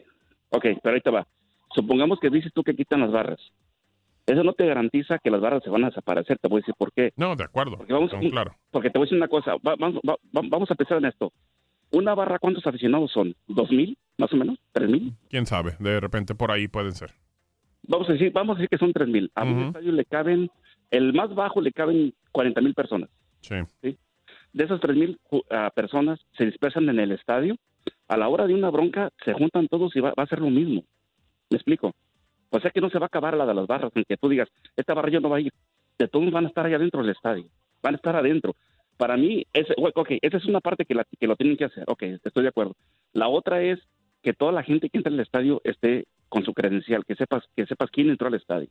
ok, pero ahí te va. Supongamos que dices tú que quitan las barras. Eso no te garantiza que las barras se van a desaparecer. Te voy a decir por qué. No, de acuerdo. Porque vamos, No, claro. porque te voy a decir una cosa. Va- vamos, va- va- vamos a pensar en esto. Una barra, ¿cuántos aficionados son? ¿Dos mil, más o menos? ¿Tres mil? ¿Quién sabe? De repente por ahí pueden ser. Vamos a decir, vamos a decir que son tres mil. A un Ujú. estadio le caben, el más bajo le caben 40 mil personas. Sí. De esas tres mil ju- ah, personas se dispersan en el estadio. A la hora de una bronca se juntan todos y va, va a ser lo mismo. ¿Me explico? O sea que no se va a acabar la de las barras, aunque tú digas, esta barra yo no va a ir. De todos van a estar allá adentro del estadio. Van a estar adentro. Para mí, ese, ok, esa es una parte que, la, que lo tienen que hacer. Ok, estoy de acuerdo. La otra es que toda la gente que entra al estadio esté con su credencial, que sepas, que sepas quién entró al estadio.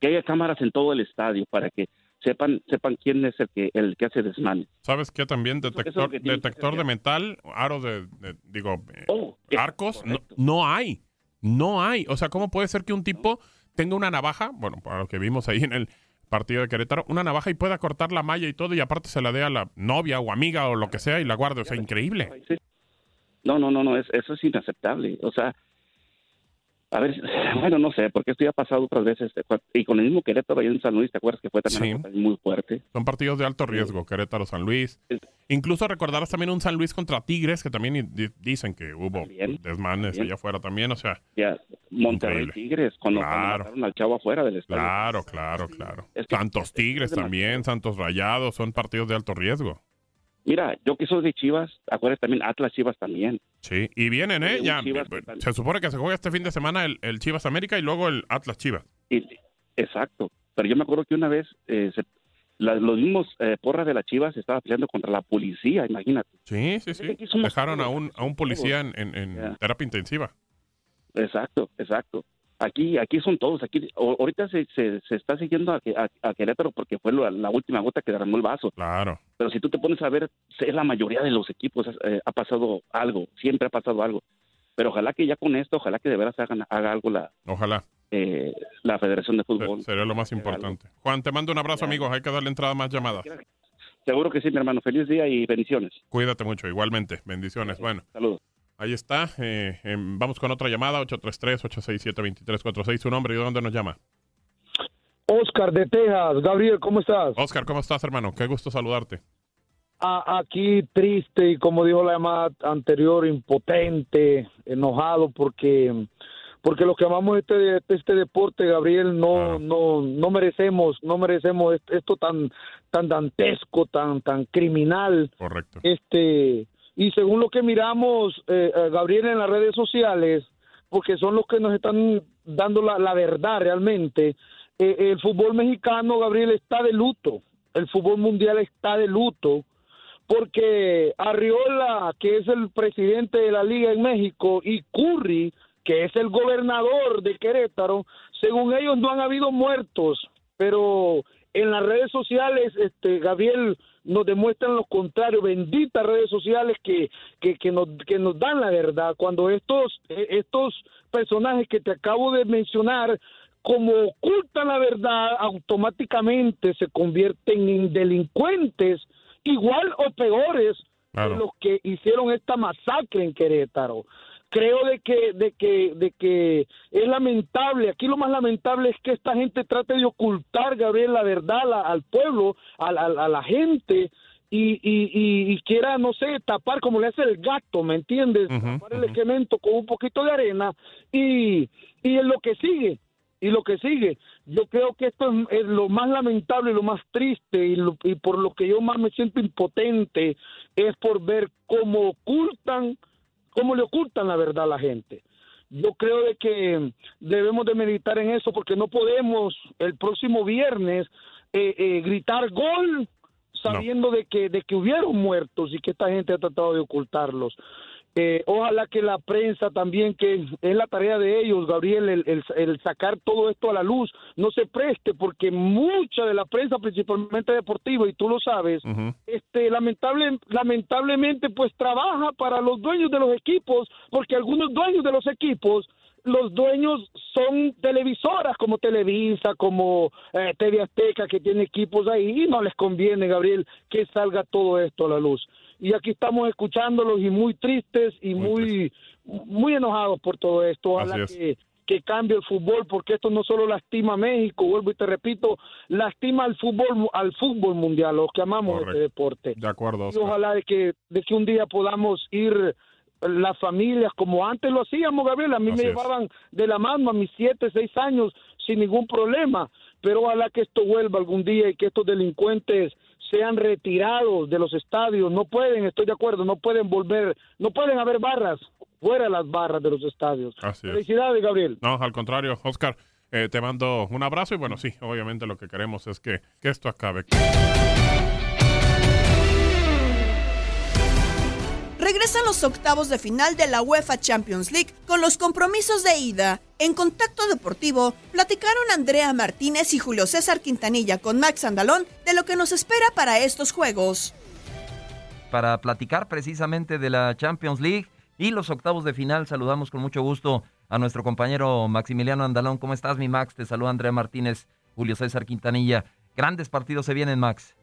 Que haya cámaras en todo el estadio para que sepan, sepan quién es el que, el que hace desmanes. ¿Sabes qué? También detector, que detector de metal, aros de, de- digo, eh, Oh, arcos, no, no hay. No hay. O sea, ¿cómo puede ser que un tipo tenga una navaja? Bueno, para lo que vimos ahí en el partido de Querétaro, una navaja y pueda cortar la malla y todo y aparte se la dé a la novia o amiga o lo que sea y la guarde. O sea, increíble. No, no, no, no, es, eso es inaceptable. O sea, a ver, bueno, no sé, porque esto ya ha pasado otras veces. Y con el mismo Querétaro ahí en San Luis, ¿te acuerdas que fue también Sí. muy fuerte? Son partidos de alto riesgo, Querétaro, San Luis. Incluso recordarás también un San Luis contra Tigres, que también di- dicen que hubo desmanes también. allá afuera también. O sea, Ya, Monterrey Increíble. Tigres, cuando, Claro. al chavo afuera del estadio. claro, claro, claro. Es que- Santos Tigres también, Santos Rayados, son partidos de alto riesgo. Mira, yo que soy de Chivas, acuérdate también, Atlas Chivas también. Sí, y vienen, ¿eh? Ya, Chivas se supone que se juega este fin de semana el, el Chivas América y luego el Atlas Chivas. Y- exacto. Pero yo me acuerdo que una vez eh, se- la- los mismos eh, porras de la Chivas estaban peleando contra la policía, imagínate. Sí, sí, sí. Dejaron a un, a un policía en, en- en terapia intensiva. Exacto, exacto. Aquí, aquí son todos. Aquí, ahorita se, se, se está siguiendo a, a, a Querétaro porque fue la, la última gota que derramó el vaso. Claro. Pero si tú te pones a ver, es la mayoría de los equipos eh, ha pasado algo, siempre ha pasado algo. Pero ojalá que ya con esto, ojalá que de veras hagan, haga algo la, Ojalá. eh, la Federación de Fútbol. Sería lo más importante. Juan, te mando un abrazo, amigos. Hay que darle entrada a más llamadas. Seguro que sí, mi hermano. Feliz día y bendiciones. Cuídate mucho, igualmente. Bendiciones. Bueno. Saludos. Ahí está. eh, em, vamos con otra llamada, 833-867-2346. Su nombre y de dónde nos llama. Oscar de Texas. Gabriel, ¿cómo estás? Oscar, ¿cómo estás, hermano? Qué gusto saludarte. A- aquí triste y como dijo la llamada anterior, impotente, enojado porque porque los que amamos este este deporte, Gabriel, no no no merecemos no merecemos est- esto tan tan dantesco, tan tan criminal. Correcto. Este y según lo que miramos, eh, eh, Gabriel en las redes sociales, porque son los que nos están dando la, la verdad realmente. eh, el fútbol mexicano, Gabriel, está de luto. El fútbol mundial está de luto porque Arriola, que es el presidente de la liga en México, y Curry, que es el gobernador de Querétaro, según ellos no han habido muertos, pero en las redes sociales, este Gabriel nos demuestran lo contrario, benditas redes sociales que, que, que nos, que nos dan la verdad, cuando estos, eh, estos personajes que te acabo de mencionar, como ocultan la verdad, automáticamente se convierten en delincuentes igual o peores Claro. que los que hicieron esta masacre en Querétaro. Creo de que, de que, de que es lamentable. Aquí lo más lamentable es que esta gente trate de ocultar, Gabriel, la verdad la- al pueblo, a, la- a la gente. Y, y, y, y quiera, no sé, tapar como le hace el gato, ¿me entiendes? tapar el excremento con un poquito de arena y, y es lo que sigue y lo que sigue. Yo creo que esto es, es lo más lamentable lo más triste y, lo- y por lo que yo más me siento impotente es por ver cómo ocultan, cómo le ocultan la verdad a la gente. Yo creo de que debemos de meditar en eso porque no podemos el próximo viernes eh, eh, gritar gol sabiendo de que de que hubieron muertos y que esta gente ha tratado de ocultarlos. Eh, ojalá que la prensa también, que es la tarea de ellos, Gabriel, el, el- el sacar todo esto a la luz, no se preste, porque mucha de la prensa, principalmente deportiva, y tú lo sabes, este lamentable lamentablemente pues trabaja para los dueños de los equipos porque algunos dueños de los equipos los dueños son televisoras como Televisa, como eh, TV Azteca, que tiene equipos ahí, y no les conviene, Gabriel, que salga todo esto a la luz. Y aquí estamos escuchándolos y muy tristes y muy, muy enojados por todo esto. Ojalá es. que, que cambie el fútbol, porque esto no solo lastima a México, vuelvo y te repito, lastima al fútbol, al fútbol mundial, los que amamos este deporte. De acuerdo. Y ojalá de que, de que un día podamos ir las familias como antes lo hacíamos, Gabriel. A mí me es. llevaban de la mano a mis siete, seis años sin ningún problema. Pero ojalá que esto vuelva algún día y que estos delincuentes sean retirados de los estadios. No pueden, estoy de acuerdo, no pueden volver, no pueden haber barras, fuera las barras de los estadios. Así es. Felicidades, Gabriel. No, al contrario, Oscar, eh, te mando un abrazo y bueno, sí, obviamente lo que queremos es que, que esto acabe. Regresan los octavos de final de la UEFA Champions League con los compromisos de ida. En Contacto Deportivo platicaron Andrea Martínez y Julio César Quintanilla con Max Andalón de lo que nos espera para estos juegos. para platicar precisamente de la Champions League y los octavos de final. Saludamos con mucho gusto a nuestro compañero Maximiliano Andalón. ¿Cómo estás, mi Max? Te saluda Andrea Martínez, Julio César Quintanilla. Grandes partidos se vienen, Max.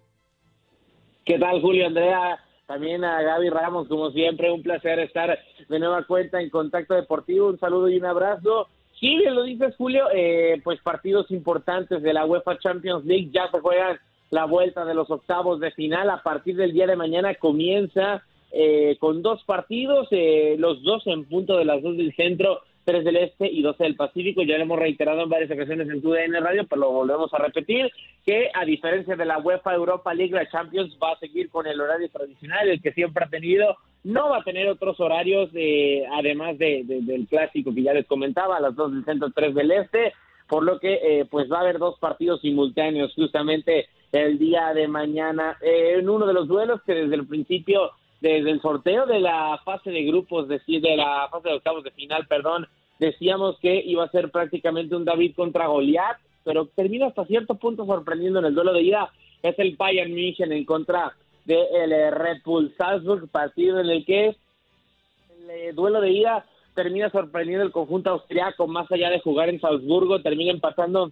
¿Qué tal, Julio Andrea? También a Gaby Ramos, como siempre, un placer estar de nueva cuenta en Contacto Deportivo. Un saludo y un abrazo. Sí, bien lo dices, Julio, eh, pues partidos importantes de la UEFA Champions League ya se juegan la vuelta de los octavos de final. A partir del día de mañana comienza eh, con dos partidos, eh, los dos en punto de las dos del centro, tres del este y dos del Pacífico. Ya lo hemos reiterado en varias ocasiones en tu DN Radio, pero lo volvemos a repetir, que a diferencia de la UEFA Europa League, la Champions va a seguir con el horario tradicional, el que siempre ha tenido. No va a tener otros horarios, eh, además de, de- del clásico que ya les comentaba, a las dos del centro, tres del este, por lo que eh, pues va a haber dos partidos simultáneos justamente el día de mañana eh, en uno de los duelos que desde el principio desde el sorteo de la fase de grupos decir de la fase de octavos de final perdón decíamos que iba a ser prácticamente un David contra Goliat pero termina hasta cierto punto sorprendiendo en el duelo de ida es el Bayern München en contra del eh, Red Bull Salzburg partido en el que el eh, duelo de ida termina sorprendiendo el conjunto austriaco más allá de jugar en Salzburgo termina empatando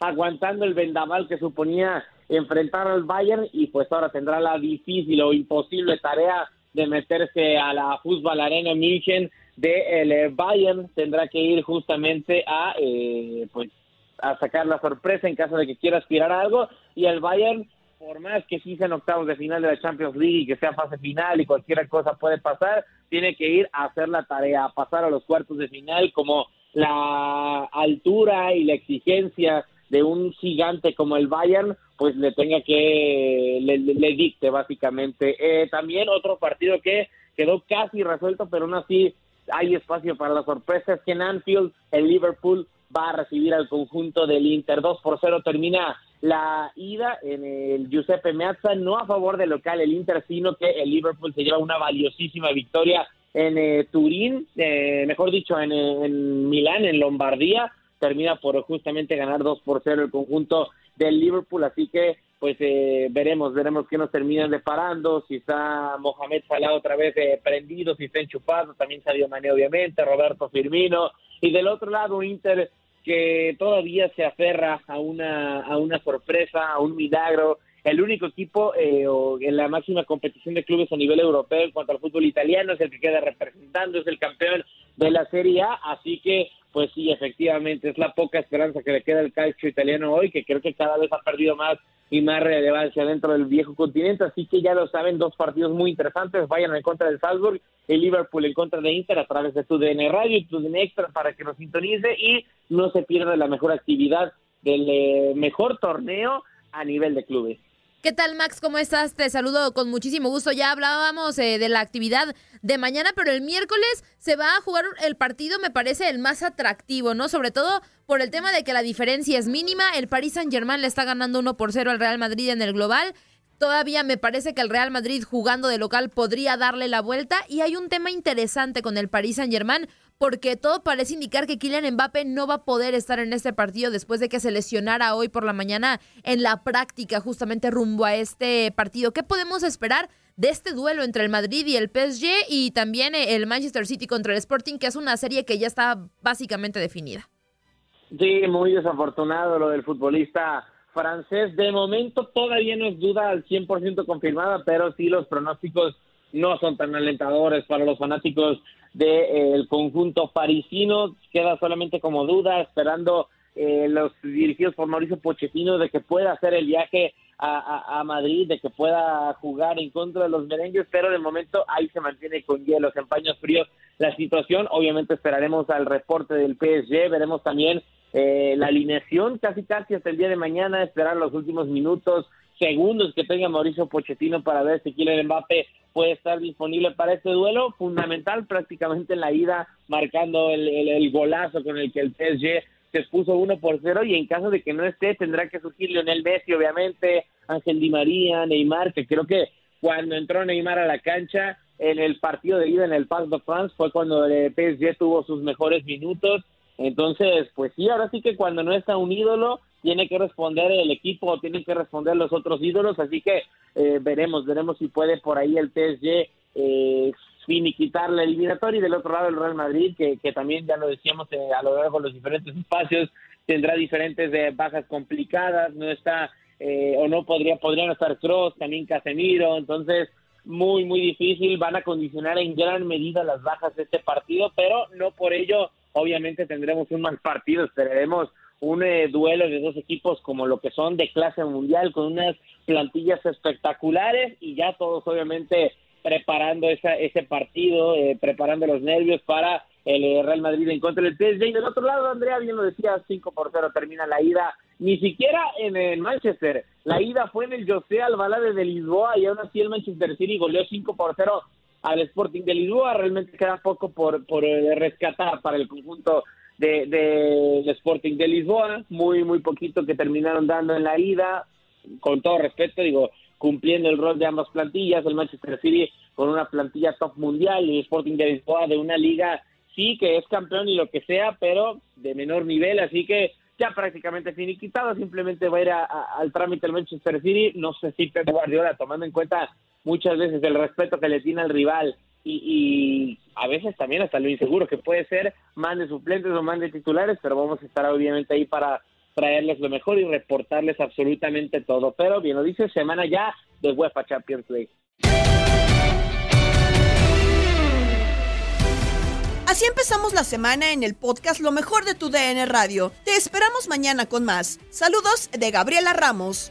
aguantando el vendaval que suponía enfrentar al Bayern y pues ahora tendrá la difícil o imposible tarea de meterse a la Fútbol Arena München de el eh, Bayern. Tendrá que ir justamente a eh, pues a sacar la sorpresa en caso de que quiera aspirar a algo y el Bayern por más que sí sean octavos de final de la Champions League y que sea fase final y cualquier cosa puede pasar, tiene que ir a hacer la tarea, a pasar a los cuartos de final como la altura y la exigencia de un gigante como el Bayern, pues le tenga que, le, dicte básicamente. Eh, también otro partido que quedó casi resuelto, pero aún así hay espacio para la sorpresa, es que en Anfield el Liverpool va a recibir al conjunto del Inter. 2 por 0 termina la ida en el Giuseppe Meazza, no a favor del local el Inter, sino que el Liverpool se lleva una valiosísima victoria en eh, Turín, eh, mejor dicho, en, en, Milán, en Lombardía, termina por justamente ganar 2 por 0 el conjunto del Liverpool, así que pues eh, veremos, veremos qué nos terminan deparando, si está Mohamed Salah otra vez eh, prendido, si está enchufado, también Sadio Mané obviamente, Roberto Firmino, y del otro lado Inter que todavía se aferra a una, a una sorpresa, a un milagro, el único equipo eh, en la máxima competición de clubes a nivel europeo en cuanto al fútbol italiano, es el que queda representando, es el campeón de la Serie A, así que pues sí, efectivamente, es la poca esperanza que le queda al calcio italiano hoy, que creo que cada vez ha perdido más y más relevancia dentro del viejo continente, así que ya lo saben, dos partidos muy interesantes, vayan en contra del Salzburg, el Liverpool en contra de Inter a través de tu DN Radio y tu DN Extra para que nos sintonice y no se pierda la mejor actividad del eh, mejor torneo a nivel de clubes. ¿Qué tal, Max? ¿Cómo estás? Te saludo con muchísimo gusto. Ya hablábamos eh, de la actividad de mañana, pero el miércoles se va a jugar el partido, me parece, el más atractivo, ¿no? Sobre todo por el tema de que la diferencia es mínima. El Paris Saint-Germain le está ganando 1 por 0 al Real Madrid en el global. Todavía me parece que el Real Madrid jugando de local podría darle la vuelta. Y hay un tema interesante con el Paris Saint-Germain porque todo parece indicar que Kylian Mbappe no va a poder estar en este partido después de que se lesionara hoy por la mañana en la práctica justamente rumbo a este partido. ¿Qué podemos esperar de este duelo entre el Madrid y el PSG y también el Manchester City contra el Sporting, que es una serie que ya está básicamente definida? Sí, muy desafortunado lo del futbolista francés. De momento todavía no es duda al 100% confirmada, pero sí los pronósticos no son tan alentadores para los fanáticos del conjunto parisino. Queda solamente como duda, esperando eh, los dirigidos por Mauricio Pochettino de que pueda hacer el viaje a, Madrid, de que pueda jugar en contra de los merengues, pero de momento ahí se mantiene con hielos, en paños fríos la situación. Obviamente esperaremos al reporte del PSG, veremos también eh, la alineación casi casi hasta el día de mañana, esperar los últimos minutos, segundos que tenga Mauricio Pochettino para ver si Kylian Mbappe puede estar disponible para este duelo, fundamental prácticamente en la ida, marcando el, el, golazo con el que el PSG se expuso uno por cero y en caso de que no esté tendrá que surgir Lionel Messi obviamente, Ángel Di María, Neymar, que creo que cuando entró Neymar a la cancha en el partido de ida en el Parc de France fue cuando el PSG tuvo sus mejores minutos, entonces pues sí, ahora sí que cuando no está un ídolo tiene que responder el equipo, tienen que responder los otros ídolos, así que eh, veremos, veremos si puede por ahí el PSG eh, finiquitar la eliminatoria. Y del otro lado el Real Madrid, que, que también ya lo decíamos eh, a lo largo de los diferentes espacios, tendrá diferentes eh, bajas complicadas, no está eh, o no podría, podrían estar Cross, también Casemiro, entonces muy, muy difícil, van a condicionar en gran medida las bajas de este partido, pero no por ello, obviamente tendremos un mal partido, esperaremos un eh, duelo de dos equipos como lo que son de clase mundial, con unas plantillas espectaculares y ya todos obviamente preparando esa, ese partido, eh, preparando los nervios para el eh, Real Madrid en contra del PSG. Y del otro lado, Andrea bien lo decía, 5 por 0 termina la ida. Ni siquiera en el Manchester. La ida fue en el José Albalade de Lisboa y aún así el Manchester City goleó 5 por 0 al Sporting de Lisboa. Realmente queda poco por, por rescatar para el conjunto de, de, Sporting de Lisboa, muy, muy poquito que terminaron dando en la ida, con todo respeto, digo, cumpliendo el rol de ambas plantillas, el Manchester City con una plantilla top mundial y el Sporting de Lisboa de una liga, sí, que es campeón y lo que sea, pero de menor nivel, así que ya prácticamente finiquitado, simplemente va a ir al trámite el Manchester City, no sé si Pep Guardiola, tomando en cuenta muchas veces el respeto que le tiene al rival y, a veces también hasta lo inseguro que puede ser, mande suplentes o mande titulares, pero vamos a estar obviamente ahí para traerles lo mejor y reportarles absolutamente todo. Pero bien lo dice, semana ya de UEFA Champions League. Así empezamos la semana en el podcast Lo mejor de tu DN Radio. Te esperamos mañana con más. Saludos de Gabriela Ramos.